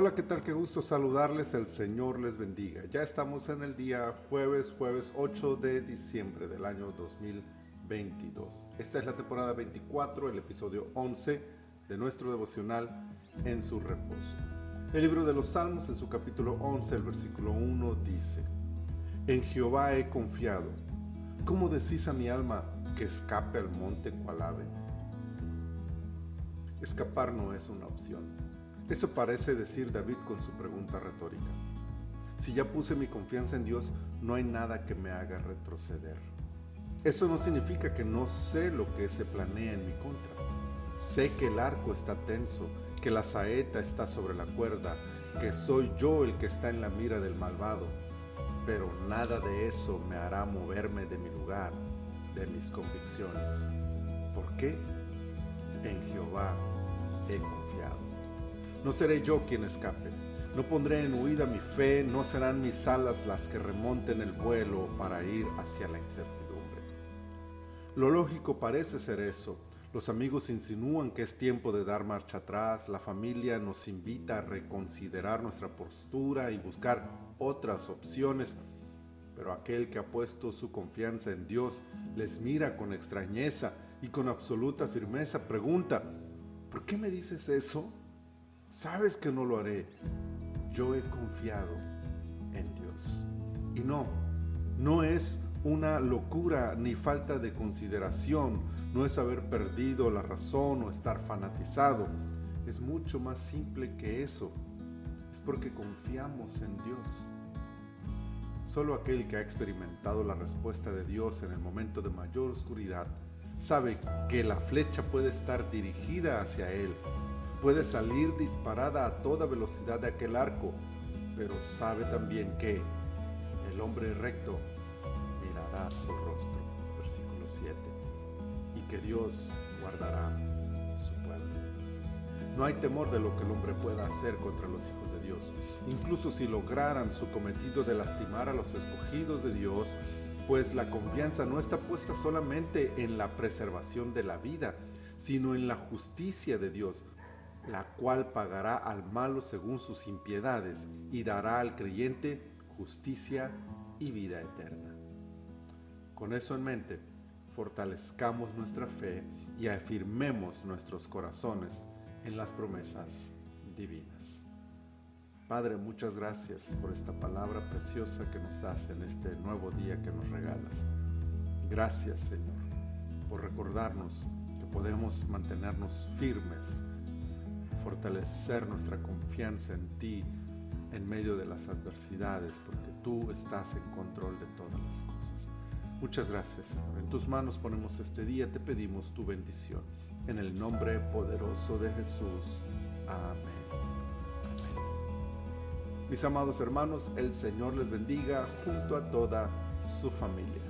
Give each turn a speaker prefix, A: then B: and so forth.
A: Hola, ¿qué tal? Qué gusto saludarles. El Señor les bendiga. Ya estamos en el día jueves, jueves 8 de diciembre del año 2022. Esta es la temporada 24, el episodio 11 de nuestro devocional En su reposo. El libro de los Salmos en su capítulo 11, el versículo 1 dice, En Jehová he confiado. ¿Cómo decís a mi alma que escape al monte cual ave? Escapar no es una opción eso parece decir David con su pregunta retórica. Si ya puse mi confianza en Dios, no hay nada que me haga retroceder. Eso no significa que no sé lo que se planea en mi contra. Sé que el arco está tenso, que la saeta está sobre la cuerda, que soy yo el que está en la mira del malvado. Pero nada de eso me hará moverme de mi lugar, de mis convicciones. ¿Por qué? En Jehová he confiado. No seré yo quien escape. No pondré en huida mi fe, no serán mis alas las que remonten el vuelo para ir hacia la incertidumbre. Lo lógico parece ser eso. Los amigos insinúan que es tiempo de dar marcha atrás, la familia nos invita a reconsiderar nuestra postura y buscar otras opciones, pero aquel que ha puesto su confianza en Dios les mira con extrañeza y con absoluta firmeza pregunta, ¿por qué me dices eso? Sabes que no lo haré. Yo he confiado en Dios. Y no, no es una locura ni falta de consideración, no es haber perdido la razón o estar fanatizado. Es mucho más simple que eso. Es porque confiamos en Dios. Solo aquel que ha experimentado la respuesta de Dios en el momento de mayor oscuridad sabe que la flecha puede estar dirigida hacia Él puede salir disparada a toda velocidad de aquel arco, pero sabe también que el hombre recto mirará su rostro, versículo 7, y que Dios guardará su pueblo. No hay temor de lo que el hombre pueda hacer contra los hijos de Dios, incluso si lograran su cometido de lastimar a los escogidos de Dios, pues la confianza no está puesta solamente en la preservación de la vida, sino en la justicia de Dios, la cual pagará al malo según sus impiedades y dará al creyente justicia y vida eterna. Con eso en mente, fortalezcamos nuestra fe y afirmemos nuestros corazones en las promesas divinas. Padre, muchas gracias por esta palabra preciosa que nos das en este nuevo día que nos regalas. Gracias, Señor, por recordarnos que podemos mantenernos firmes fortalecer nuestra confianza en ti en medio de las adversidades, porque tú estás en control de todas las cosas. Muchas gracias, Señor. En tus manos ponemos este día, te pedimos tu bendición. En el nombre poderoso de Jesús. Amén. Mis amados hermanos, el Señor les bendiga junto a toda su familia.